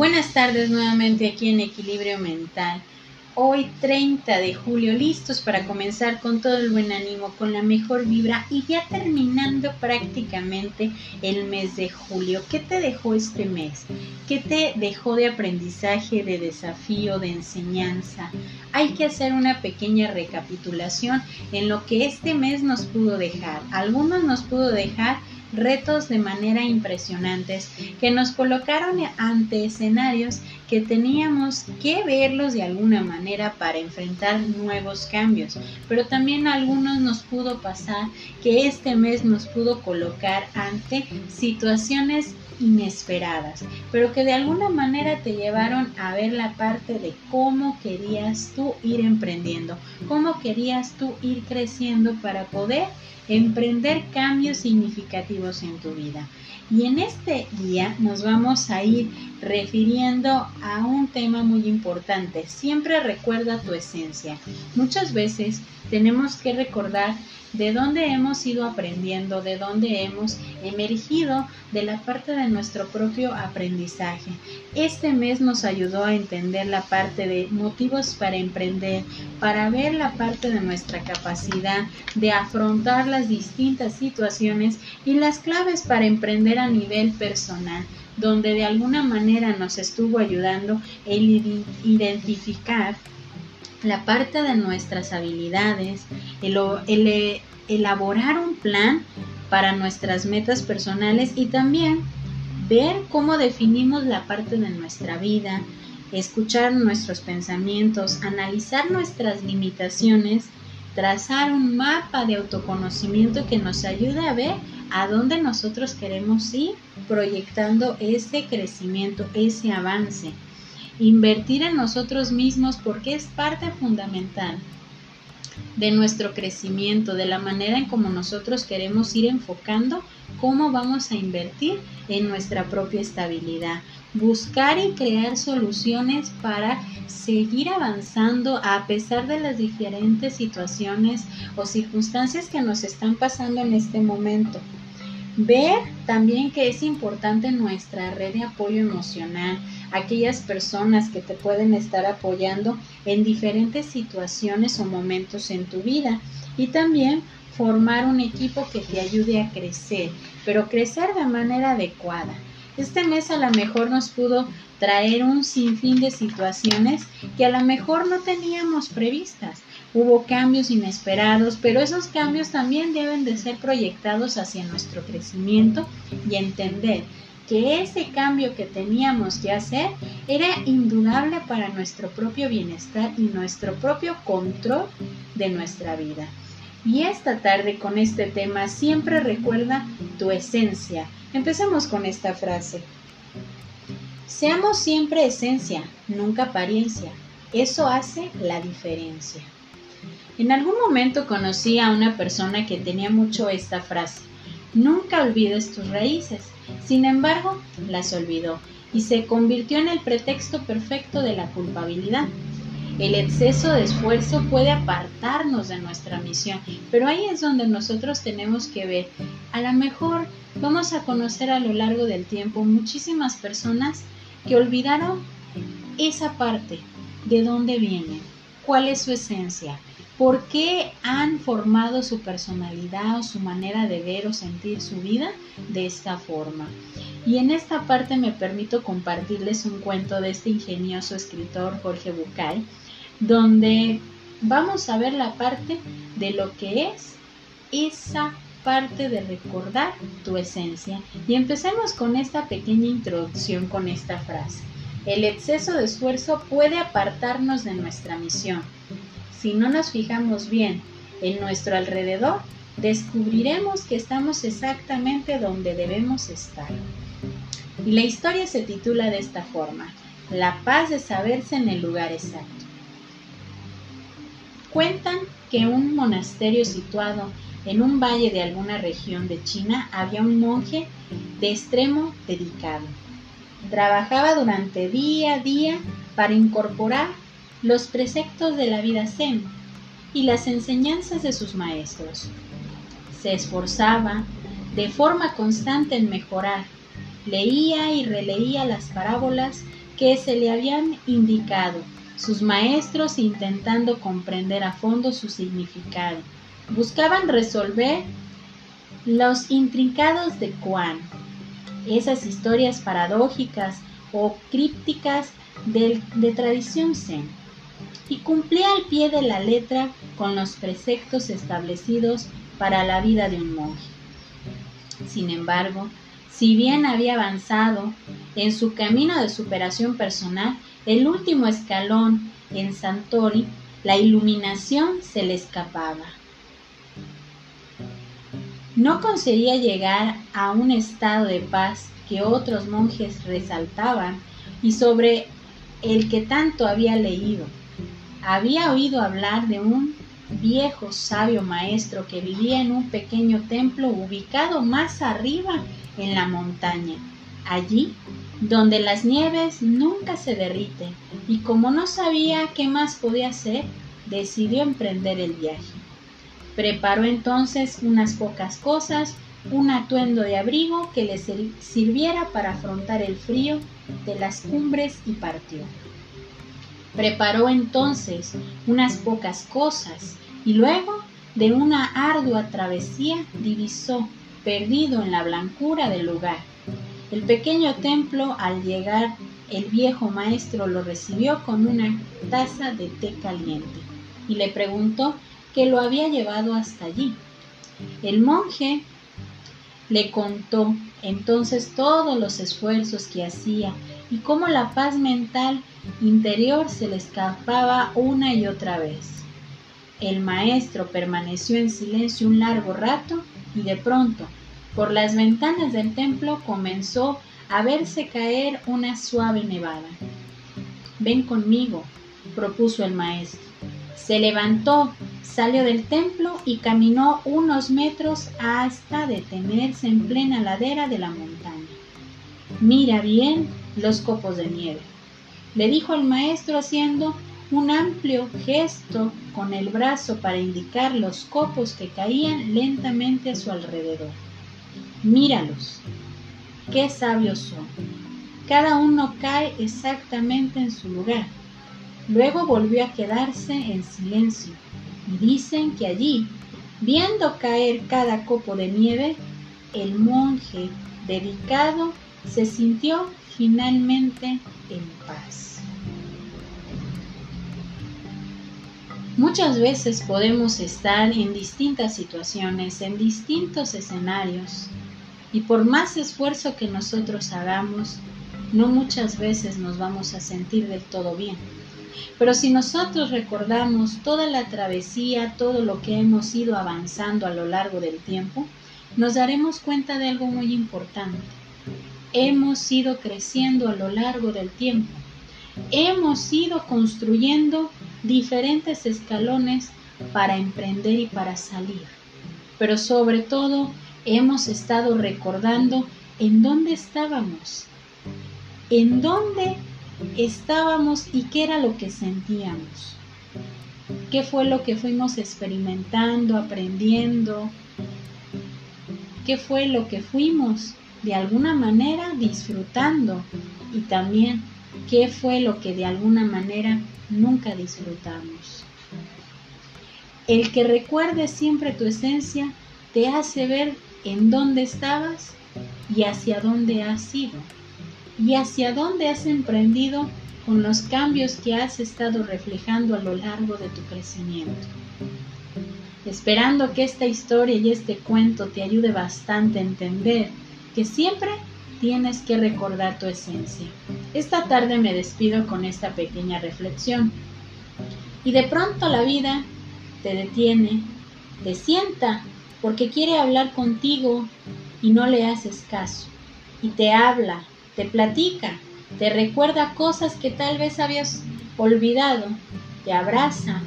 Buenas tardes nuevamente aquí en Equilibrio Mental. Hoy 30 de julio, listos para comenzar con todo el buen ánimo, con la mejor vibra y ya terminando prácticamente el mes de julio. ¿Qué te dejó este mes? ¿Qué te dejó de aprendizaje, de desafío, de enseñanza? Hay que hacer una pequeña recapitulación en lo que este mes nos pudo dejar. Algunos nos pudo dejar retos de manera impresionantes que nos colocaron ante escenarios que teníamos que verlos de alguna manera para enfrentar nuevos cambios. Pero también algunos nos pudo pasar que este mes nos pudo colocar ante situaciones inesperadas, pero que de alguna manera te llevaron a ver la parte de cómo querías tú ir emprendiendo, cómo querías tú ir creciendo para poder emprender cambios significativos en tu vida. Y en este día nos vamos a ir refiriendo a un tema muy importante. Siempre recuerda tu esencia. Muchas veces tenemos que recordar de dónde hemos ido aprendiendo, de dónde hemos emergido de la parte de nuestro propio aprendizaje. Este mes nos ayudó a entender la parte de motivos para emprender, para ver la parte de nuestra capacidad de afrontar las distintas situaciones y las claves para emprender a nivel personal donde de alguna manera nos estuvo ayudando el identificar la parte de nuestras habilidades, el, eh, elaborar un plan para nuestras metas personales y también ver cómo definimos la parte de nuestra vida, escuchar nuestros pensamientos, analizar nuestras limitaciones, trazar un mapa de autoconocimiento que nos ayude a ver a dónde nosotros queremos ir proyectando ese crecimiento, ese avance. Invertir en nosotros mismos porque es parte fundamental de nuestro crecimiento, de la manera en como nosotros queremos ir enfocando cómo vamos a invertir en nuestra propia estabilidad. Buscar y crear soluciones para seguir avanzando a pesar de las diferentes situaciones o circunstancias que nos están pasando en este momento. Ver también que es importante nuestra red de apoyo emocional, aquellas personas que te pueden estar apoyando en diferentes situaciones o momentos en tu vida y también formar un equipo que te ayude a crecer, pero crecer de manera adecuada. Este mes a lo mejor nos pudo traer un sinfín de situaciones que a lo mejor no teníamos previstas. Hubo cambios inesperados, pero esos cambios también deben de ser proyectados hacia nuestro crecimiento y entender que ese cambio que teníamos que hacer era indudable para nuestro propio bienestar y nuestro propio control de nuestra vida. Y esta tarde con este tema siempre recuerda tu esencia. Empecemos con esta frase. Seamos siempre esencia, nunca apariencia. Eso hace la diferencia. En algún momento conocí a una persona que tenía mucho esta frase. Nunca olvides tus raíces. Sin embargo, las olvidó y se convirtió en el pretexto perfecto de la culpabilidad. El exceso de esfuerzo puede apartarnos de nuestra misión, pero ahí es donde nosotros tenemos que ver. A lo mejor vamos a conocer a lo largo del tiempo muchísimas personas que olvidaron esa parte, de dónde vienen, cuál es su esencia, por qué han formado su personalidad o su manera de ver o sentir su vida de esta forma. Y en esta parte me permito compartirles un cuento de este ingenioso escritor Jorge Bucay, donde vamos a ver la parte de lo que es esa parte de recordar tu esencia. Y empecemos con esta pequeña introducción con esta frase. El exceso de esfuerzo puede apartarnos de nuestra misión si no nos fijamos bien en nuestro alrededor, descubriremos que estamos exactamente donde debemos estar. Y la historia se titula de esta forma, La paz de saberse en el lugar exacto. Cuentan que un monasterio situado en un valle de alguna región de China había un monje de extremo dedicado. Trabajaba durante día a día para incorporar los preceptos de la vida zen y las enseñanzas de sus maestros. Se esforzaba de forma constante en mejorar, leía y releía las parábolas que se le habían indicado, sus maestros intentando comprender a fondo su significado. Buscaban resolver los intrincados de Kuan, esas historias paradójicas o crípticas de, de tradición zen, y cumplía al pie de la letra con los preceptos establecidos para la vida de un monje. Sin embargo, si bien había avanzado en su camino de superación personal, el último escalón en Santori, la iluminación se le escapaba. No conseguía llegar a un estado de paz que otros monjes resaltaban y sobre el que tanto había leído. Había oído hablar de un viejo sabio maestro que vivía en un pequeño templo ubicado más arriba en la montaña, allí donde las nieves nunca se derriten, y como no sabía qué más podía hacer, decidió emprender el viaje. Preparó entonces unas pocas cosas, un atuendo de abrigo que le sirviera para afrontar el frío de las cumbres y partió. Preparó entonces unas pocas cosas y luego de una ardua travesía divisó, perdido en la blancura del lugar, el pequeño templo al llegar el viejo maestro lo recibió con una taza de té caliente y le preguntó qué lo había llevado hasta allí. El monje le contó entonces todos los esfuerzos que hacía y cómo la paz mental interior se le escapaba una y otra vez. El maestro permaneció en silencio un largo rato y de pronto, por las ventanas del templo comenzó a verse caer una suave nevada. Ven conmigo, propuso el maestro. Se levantó, salió del templo y caminó unos metros hasta detenerse en plena ladera de la montaña. Mira bien los copos de nieve, le dijo el maestro haciendo un amplio gesto con el brazo para indicar los copos que caían lentamente a su alrededor. Míralos, qué sabios son. Cada uno cae exactamente en su lugar. Luego volvió a quedarse en silencio y dicen que allí, viendo caer cada copo de nieve, el monje dedicado se sintió finalmente en paz. Muchas veces podemos estar en distintas situaciones, en distintos escenarios, y por más esfuerzo que nosotros hagamos, no muchas veces nos vamos a sentir del todo bien. Pero si nosotros recordamos toda la travesía, todo lo que hemos ido avanzando a lo largo del tiempo, nos daremos cuenta de algo muy importante. Hemos ido creciendo a lo largo del tiempo. Hemos ido construyendo diferentes escalones para emprender y para salir. Pero sobre todo hemos estado recordando en dónde estábamos, en dónde estábamos y qué era lo que sentíamos, qué fue lo que fuimos experimentando, aprendiendo, qué fue lo que fuimos de alguna manera disfrutando y también qué fue lo que de alguna manera nunca disfrutamos. El que recuerde siempre tu esencia te hace ver en dónde estabas y hacia dónde has ido y hacia dónde has emprendido con los cambios que has estado reflejando a lo largo de tu crecimiento. Esperando que esta historia y este cuento te ayude bastante a entender siempre tienes que recordar tu esencia. Esta tarde me despido con esta pequeña reflexión. Y de pronto la vida te detiene, te sienta porque quiere hablar contigo y no le haces caso. Y te habla, te platica, te recuerda cosas que tal vez habías olvidado, te abraza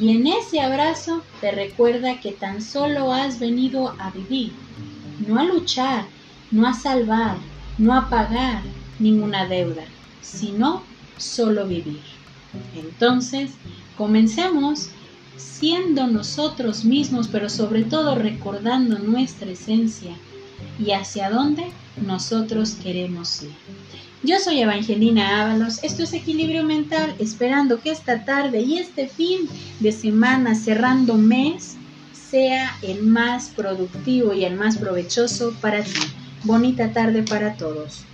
y en ese abrazo te recuerda que tan solo has venido a vivir, no a luchar, no a salvar, no a pagar ninguna deuda, sino solo vivir. Entonces, comencemos siendo nosotros mismos, pero sobre todo recordando nuestra esencia y hacia dónde nosotros queremos ir. Yo soy Evangelina Ábalos, esto es Equilibrio Mental, esperando que esta tarde y este fin de semana cerrando mes sea el más productivo y el más provechoso para ti. Bonita tarde para todos.